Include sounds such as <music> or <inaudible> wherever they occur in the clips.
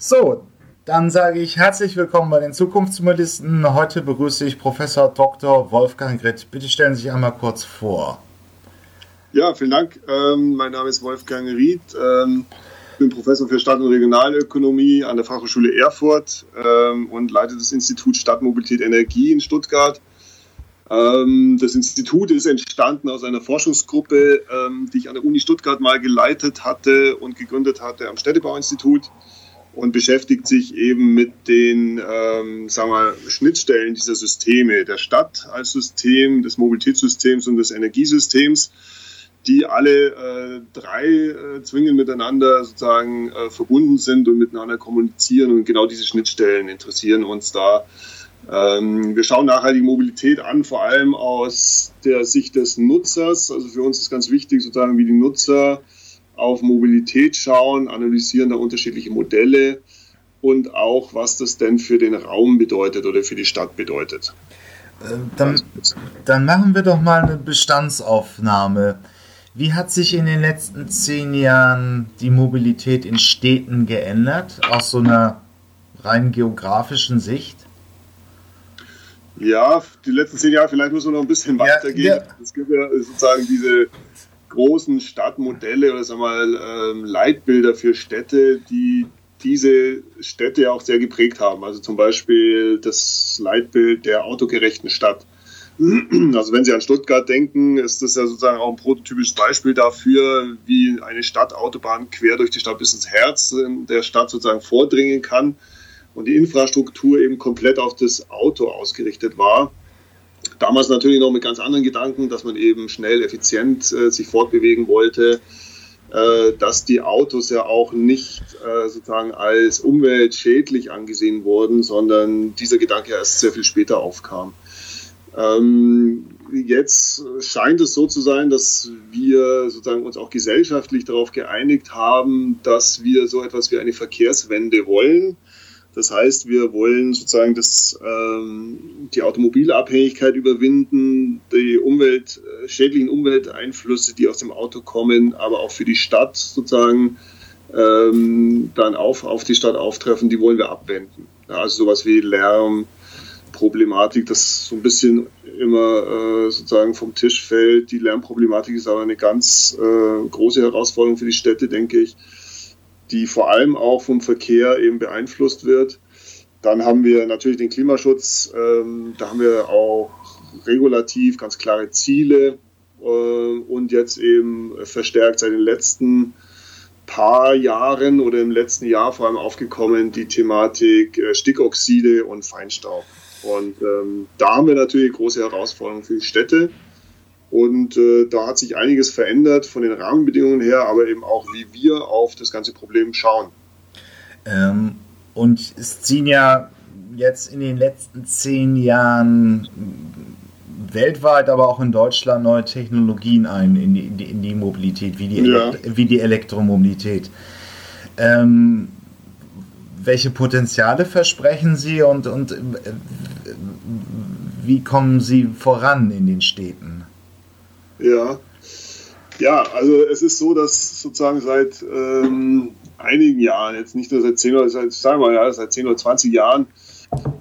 So, dann sage ich herzlich willkommen bei den Zukunftsmodellisten. Heute begrüße ich Professor Dr. Wolfgang Gritt. Bitte stellen Sie sich einmal kurz vor. Ja, vielen Dank. Ähm, mein Name ist Wolfgang Ried. Ähm, bin Professor für Stadt- und Regionalökonomie an der Fachhochschule Erfurt ähm, und leite das Institut Stadtmobilität Energie in Stuttgart. Ähm, das Institut ist entstanden aus einer Forschungsgruppe, ähm, die ich an der Uni Stuttgart mal geleitet hatte und gegründet hatte am Städtebauinstitut und beschäftigt sich eben mit den ähm, sagen wir, Schnittstellen dieser Systeme, der Stadt als System, des Mobilitätssystems und des Energiesystems, die alle äh, drei äh, zwingend miteinander sozusagen äh, verbunden sind und miteinander kommunizieren und genau diese Schnittstellen interessieren uns da. Ähm, wir schauen nachhaltige Mobilität an, vor allem aus der Sicht des Nutzers. Also für uns ist ganz wichtig, sozusagen, wie die Nutzer auf Mobilität schauen, analysieren da unterschiedliche Modelle und auch, was das denn für den Raum bedeutet oder für die Stadt bedeutet. Äh, dann, dann machen wir doch mal eine Bestandsaufnahme. Wie hat sich in den letzten zehn Jahren die Mobilität in Städten geändert, aus so einer rein geografischen Sicht? Ja, die letzten zehn Jahre, vielleicht muss man noch ein bisschen weitergehen. Ja, ja. Es gibt ja sozusagen diese großen Stadtmodelle oder sagen wir mal ähm, Leitbilder für Städte, die diese Städte auch sehr geprägt haben. Also zum Beispiel das Leitbild der autogerechten Stadt. Also wenn Sie an Stuttgart denken, ist das ja sozusagen auch ein prototypisches Beispiel dafür, wie eine Stadtautobahn quer durch die Stadt bis ins Herz der Stadt sozusagen vordringen kann und die Infrastruktur eben komplett auf das Auto ausgerichtet war. Damals natürlich noch mit ganz anderen Gedanken, dass man eben schnell, effizient äh, sich fortbewegen wollte, äh, dass die Autos ja auch nicht äh, sozusagen als umweltschädlich angesehen wurden, sondern dieser Gedanke erst sehr viel später aufkam. Ähm, jetzt scheint es so zu sein, dass wir sozusagen uns auch gesellschaftlich darauf geeinigt haben, dass wir so etwas wie eine Verkehrswende wollen. Das heißt, wir wollen sozusagen das, ähm, die Automobilabhängigkeit überwinden, die Umwelt, äh, schädlichen Umwelteinflüsse, die aus dem Auto kommen, aber auch für die Stadt sozusagen ähm, dann auf, auf die Stadt auftreffen, die wollen wir abwenden. Ja, also sowas wie Lärm, Problematik, das so ein bisschen immer äh, sozusagen vom Tisch fällt. Die Lärmproblematik ist aber eine ganz äh, große Herausforderung für die Städte, denke ich die vor allem auch vom Verkehr eben beeinflusst wird. Dann haben wir natürlich den Klimaschutz, ähm, da haben wir auch regulativ ganz klare Ziele äh, und jetzt eben verstärkt seit den letzten paar Jahren oder im letzten Jahr vor allem aufgekommen die Thematik äh, Stickoxide und Feinstaub. Und ähm, da haben wir natürlich große Herausforderungen für die Städte. Und äh, da hat sich einiges verändert von den Rahmenbedingungen her, aber eben auch, wie wir auf das ganze Problem schauen. Ähm, und es ziehen ja jetzt in den letzten zehn Jahren weltweit, aber auch in Deutschland neue Technologien ein in die, in die, in die Mobilität, wie die, ja. wie die Elektromobilität. Ähm, welche Potenziale versprechen Sie und, und äh, wie kommen Sie voran in den Städten? Ja. Ja, also es ist so, dass sozusagen seit ähm, einigen Jahren, jetzt nicht nur seit 10 oder seit, sagen wir, ja, seit 10 oder 20 Jahren,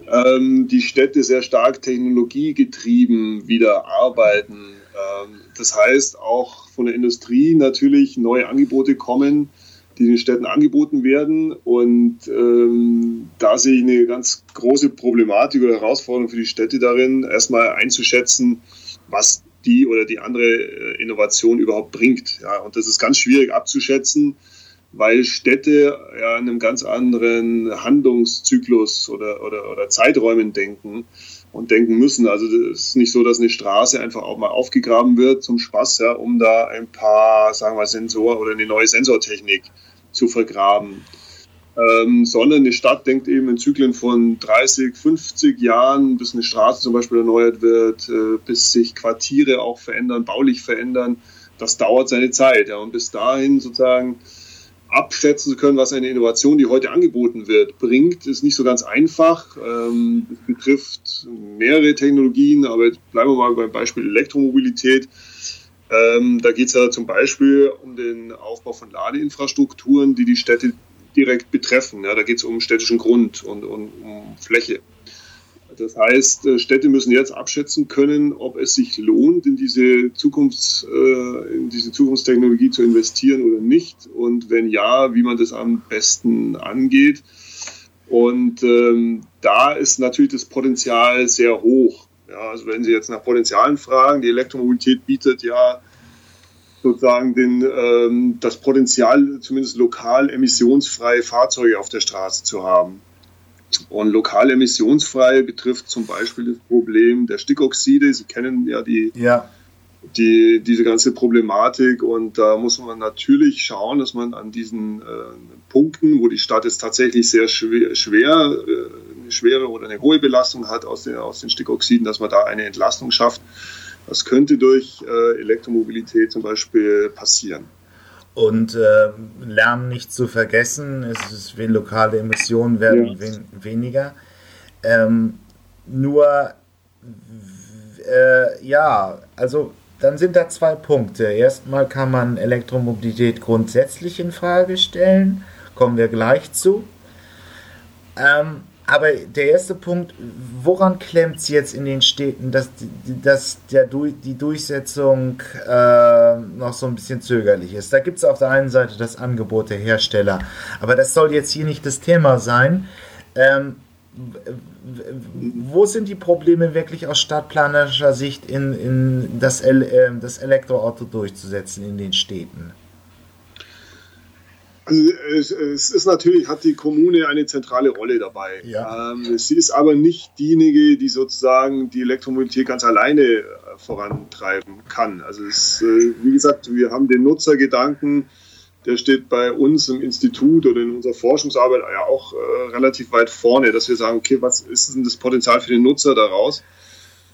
ähm, die Städte sehr stark technologiegetrieben wieder arbeiten. Ähm, das heißt, auch von der Industrie natürlich neue Angebote kommen, die den Städten angeboten werden. Und ähm, da sehe ich eine ganz große Problematik oder Herausforderung für die Städte darin, erstmal einzuschätzen, was die oder die andere äh, Innovation überhaupt bringt. Ja, und das ist ganz schwierig abzuschätzen, weil Städte ja in einem ganz anderen Handlungszyklus oder, oder, oder Zeiträumen denken und denken müssen. Also es ist nicht so, dass eine Straße einfach auch mal aufgegraben wird zum Spaß, ja, um da ein paar, sagen wir, Sensoren oder eine neue Sensortechnik zu vergraben ähm, sondern eine Stadt denkt eben in Zyklen von 30, 50 Jahren, bis eine Straße zum Beispiel erneuert wird, äh, bis sich Quartiere auch verändern, baulich verändern. Das dauert seine Zeit. Ja. Und bis dahin sozusagen abschätzen zu können, was eine Innovation, die heute angeboten wird, bringt, ist nicht so ganz einfach. Ähm, betrifft mehrere Technologien, aber jetzt bleiben wir mal beim Beispiel Elektromobilität. Ähm, da geht es ja zum Beispiel um den Aufbau von Ladeinfrastrukturen, die die Städte direkt betreffen. Ja, da geht es um städtischen Grund und, und um Fläche. Das heißt, äh, Städte müssen jetzt abschätzen können, ob es sich lohnt, in diese, Zukunfts, äh, in diese Zukunftstechnologie zu investieren oder nicht. Und wenn ja, wie man das am besten angeht. Und ähm, da ist natürlich das Potenzial sehr hoch. Ja, also wenn Sie jetzt nach Potenzialen fragen, die Elektromobilität bietet ja sozusagen den, ähm, das Potenzial, zumindest lokal emissionsfreie Fahrzeuge auf der Straße zu haben. Und lokal emissionsfrei betrifft zum Beispiel das Problem der Stickoxide. Sie kennen ja die, ja. die diese ganze Problematik und da muss man natürlich schauen, dass man an diesen äh, Punkten, wo die Stadt jetzt tatsächlich sehr schwer, schwer äh, eine schwere oder eine hohe Belastung hat aus den, aus den Stickoxiden, dass man da eine Entlastung schafft. Das könnte durch äh, Elektromobilität zum Beispiel passieren. Und äh, Lärm nicht zu vergessen, es ist, lokale Emissionen werden ja. wen, weniger. Ähm, nur, äh, ja, also dann sind da zwei Punkte. Erstmal kann man Elektromobilität grundsätzlich in Frage stellen, kommen wir gleich zu. Ähm, aber der erste Punkt, woran klemmt es jetzt in den Städten, dass, dass der, die Durchsetzung äh, noch so ein bisschen zögerlich ist? Da gibt es auf der einen Seite das Angebot der Hersteller, aber das soll jetzt hier nicht das Thema sein. Ähm, wo sind die Probleme wirklich aus stadtplanerischer Sicht in, in das, äh, das Elektroauto durchzusetzen in den Städten? Also es, es, ist natürlich, hat die Kommune eine zentrale Rolle dabei. Ja. Ähm, sie ist aber nicht diejenige, die sozusagen die Elektromobilität ganz alleine äh, vorantreiben kann. Also es, äh, wie gesagt, wir haben den Nutzergedanken, der steht bei uns im Institut oder in unserer Forschungsarbeit ja auch äh, relativ weit vorne, dass wir sagen, okay, was ist denn das Potenzial für den Nutzer daraus?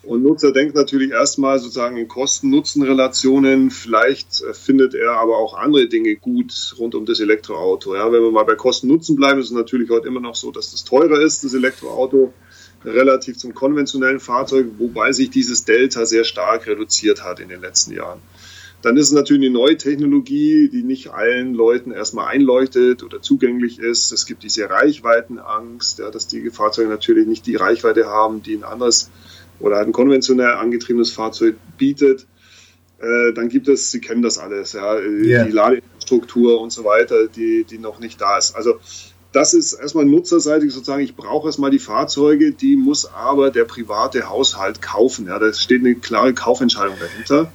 Und Nutzer denkt natürlich erstmal sozusagen in Kosten-Nutzen-Relationen. Vielleicht äh, findet er aber auch andere Dinge gut rund um das Elektroauto. Ja, wenn wir mal bei Kosten-Nutzen bleiben, ist es natürlich heute immer noch so, dass das teurer ist, das Elektroauto, relativ zum konventionellen Fahrzeug, wobei sich dieses Delta sehr stark reduziert hat in den letzten Jahren. Dann ist es natürlich eine neue Technologie, die nicht allen Leuten erstmal einleuchtet oder zugänglich ist. Es gibt diese Reichweitenangst, ja, dass die Fahrzeuge natürlich nicht die Reichweite haben, die ein anderes oder ein konventionell angetriebenes Fahrzeug bietet, äh, dann gibt es, Sie kennen das alles, ja, yeah. die Ladeinfrastruktur und so weiter, die, die noch nicht da ist. Also das ist erstmal nutzerseitig sozusagen, ich brauche erstmal die Fahrzeuge, die muss aber der private Haushalt kaufen. Ja, da steht eine klare Kaufentscheidung dahinter.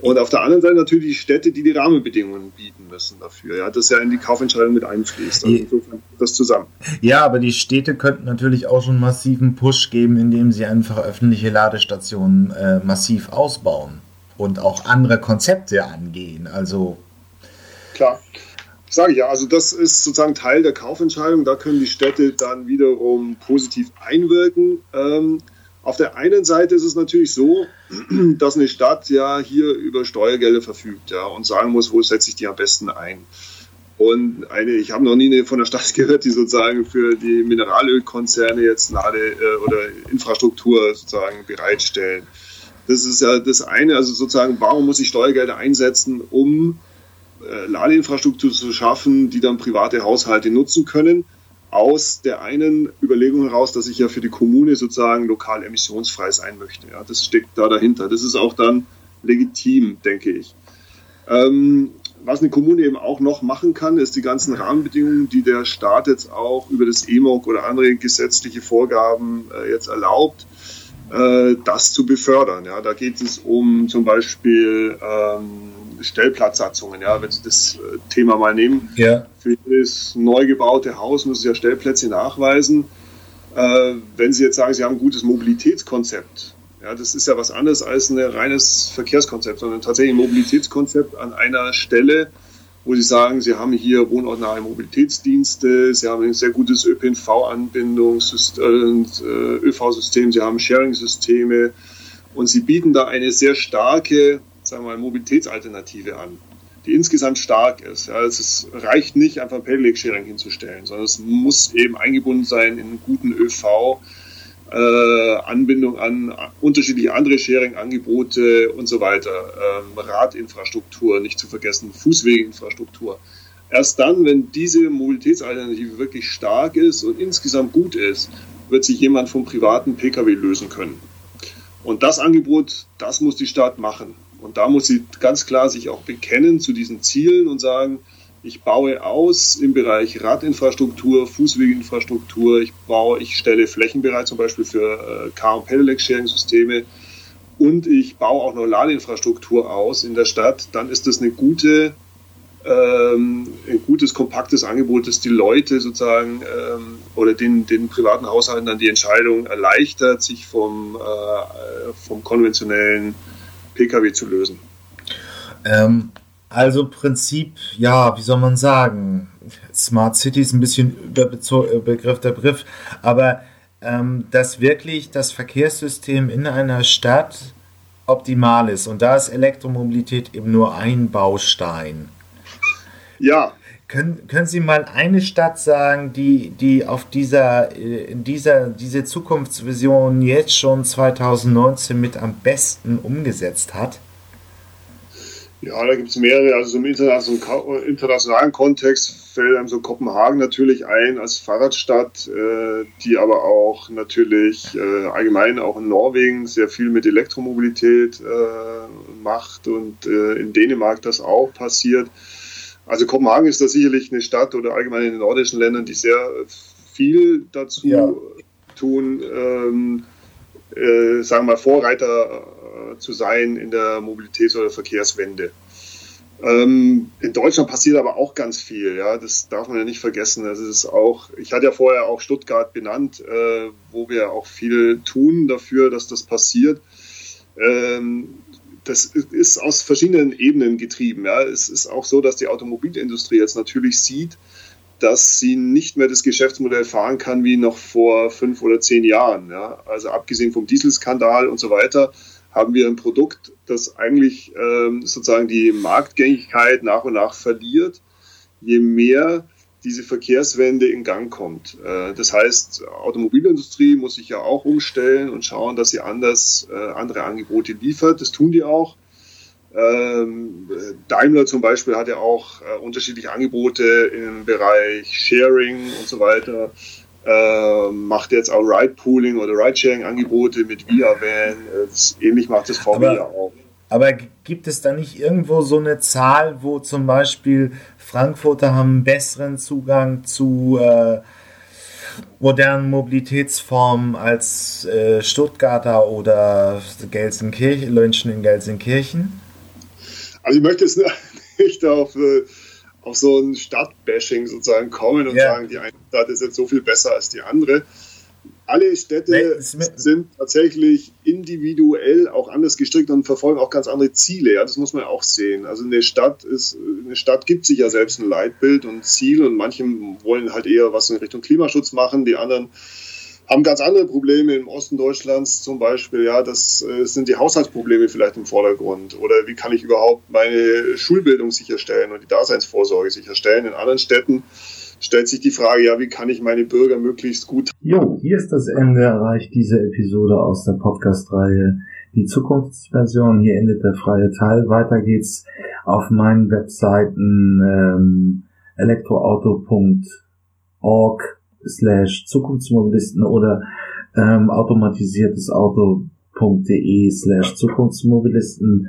Und auf der anderen Seite natürlich die Städte, die die Rahmenbedingungen bieten müssen dafür. Ja, das ja in die Kaufentscheidung mit einfließt. Also insofern das zusammen. Ja, aber die Städte könnten natürlich auch schon massiven Push geben, indem sie einfach öffentliche Ladestationen äh, massiv ausbauen und auch andere Konzepte angehen. Also klar. Sage ich ja, also das ist sozusagen Teil der Kaufentscheidung. Da können die Städte dann wiederum positiv einwirken. Ähm, auf der einen Seite ist es natürlich so, <clears throat> dass eine Stadt ja hier über Steuergelder verfügt ja, und sagen muss, wo setze ich die am besten ein. Und eine, ich habe noch nie eine von der Stadt <laughs> gehört, die sozusagen für die Mineralölkonzerne jetzt Lade- äh, oder Infrastruktur sozusagen bereitstellen. Das ist ja das eine, also sozusagen, warum muss ich Steuergelder einsetzen, um äh, Ladeinfrastruktur zu schaffen, die dann private Haushalte nutzen können? Aus der einen Überlegung heraus, dass ich ja für die Kommune sozusagen lokal emissionsfrei sein möchte. Ja, das steckt da dahinter. Das ist auch dann legitim, denke ich. Ähm, was eine Kommune eben auch noch machen kann, ist die ganzen Rahmenbedingungen, die der Staat jetzt auch über das EMOG oder andere gesetzliche Vorgaben äh, jetzt erlaubt, äh, das zu befördern. Ja, da geht es um zum Beispiel ähm, Stellplatzsatzungen, ja, wenn Sie das äh, Thema mal nehmen. Ja. Für jedes neu gebaute Haus müssen Sie ja Stellplätze nachweisen. Äh, wenn Sie jetzt sagen, Sie haben ein gutes Mobilitätskonzept, ja, das ist ja was anderes als ein reines Verkehrskonzept, sondern tatsächlich ein Mobilitätskonzept an einer Stelle, wo Sie sagen, Sie haben hier wohnortnahe Mobilitätsdienste, Sie haben ein sehr gutes ÖPNV-Anbindungssystem, äh, ÖV-System, Sie haben Sharing-Systeme und Sie bieten da eine sehr starke sagen wir mal, Mobilitätsalternative an, die insgesamt stark ist. Ja, es reicht nicht, einfach Pedelec-Sharing hinzustellen, sondern es muss eben eingebunden sein in einen guten ÖV, äh, Anbindung an unterschiedliche andere Sharing-Angebote und so weiter, ähm, Radinfrastruktur, nicht zu vergessen, Fußweginfrastruktur. Erst dann, wenn diese Mobilitätsalternative wirklich stark ist und insgesamt gut ist, wird sich jemand vom privaten Pkw lösen können. Und das Angebot, das muss die Stadt machen. Und da muss sie ganz klar sich auch bekennen zu diesen Zielen und sagen, ich baue aus im Bereich Radinfrastruktur, Fußweginfrastruktur, ich baue, ich stelle Flächen bereit, zum Beispiel für äh, Car- und Pedelec-Sharing-Systeme. Und ich baue auch noch Ladeinfrastruktur aus in der Stadt, dann ist das eine gute ähm, ein gutes, kompaktes Angebot, das die Leute sozusagen ähm, oder den, den privaten Haushalten dann die Entscheidung erleichtert, sich vom, äh, vom konventionellen Pkw zu lösen. Ähm, also Prinzip, ja, wie soll man sagen, Smart City ist ein bisschen Überbegriff der Begriff, aber ähm, dass wirklich das Verkehrssystem in einer Stadt optimal ist und da ist Elektromobilität eben nur ein Baustein. Ja. Können, können Sie mal eine Stadt sagen, die, die auf dieser, äh, dieser, diese Zukunftsvision jetzt schon 2019 mit am besten umgesetzt hat? Ja, da gibt es mehrere. Also im internationalen Kontext fällt einem so Kopenhagen natürlich ein als Fahrradstadt, äh, die aber auch natürlich äh, allgemein auch in Norwegen sehr viel mit Elektromobilität macht und in Dänemark das auch passiert. Also Kopenhagen ist da sicherlich eine Stadt oder allgemein in den nordischen Ländern, die sehr viel dazu ja. tun, ähm, äh, sagen wir mal, Vorreiter äh, zu sein in der Mobilitäts- oder Verkehrswende. Ähm, in Deutschland passiert aber auch ganz viel, ja, das darf man ja nicht vergessen. Das ist auch, ich hatte ja vorher auch Stuttgart benannt, äh, wo wir auch viel tun dafür, dass das passiert. Ähm, das ist aus verschiedenen Ebenen getrieben. Ja. Es ist auch so, dass die Automobilindustrie jetzt natürlich sieht, dass sie nicht mehr das Geschäftsmodell fahren kann wie noch vor fünf oder zehn Jahren. Ja. Also abgesehen vom Dieselskandal und so weiter haben wir ein Produkt, das eigentlich ähm, sozusagen die Marktgängigkeit nach und nach verliert, je mehr diese Verkehrswende in Gang kommt. Äh, das heißt, Automobilindustrie muss sich ja auch umstellen und schauen, dass sie anders äh, andere Angebote liefert. Das tun die auch. Ähm, Daimler zum Beispiel hat ja auch äh, unterschiedliche Angebote im Bereich Sharing und so weiter. macht jetzt auch Ride-Pooling oder Ride-Sharing-Angebote mit Via-Van. Ähnlich macht das VW ja auch. Aber gibt es da nicht irgendwo so eine Zahl, wo zum Beispiel Frankfurter haben besseren Zugang zu äh, modernen Mobilitätsformen als äh, Stuttgarter oder Gelsenkirchen, München in Gelsenkirchen? Also ich möchte jetzt <laughs> nicht auf, äh, auf so ein Stadtbashing sozusagen kommen und ja. sagen, die eine Stadt ist jetzt so viel besser als die andere alle Städte sind tatsächlich individuell auch anders gestrickt und verfolgen auch ganz andere Ziele. Ja, das muss man auch sehen. Also eine Stadt ist, eine Stadt gibt sich ja selbst ein Leitbild und Ziel und manche wollen halt eher was in Richtung Klimaschutz machen, die anderen haben ganz andere Probleme im Osten Deutschlands zum Beispiel. Ja, das äh, sind die Haushaltsprobleme vielleicht im Vordergrund. Oder wie kann ich überhaupt meine Schulbildung sicherstellen und die Daseinsvorsorge sicherstellen? In anderen Städten stellt sich die Frage, ja, wie kann ich meine Bürger möglichst gut. Jo, hier ist das Ende erreicht diese Episode aus der Podcast-Reihe Die Zukunftsversion. Hier endet der freie Teil. Weiter geht's auf meinen Webseiten ähm, elektroauto.org slash Zukunftsmobilisten oder ähm, automatisiertes Auto.de slash Zukunftsmobilisten.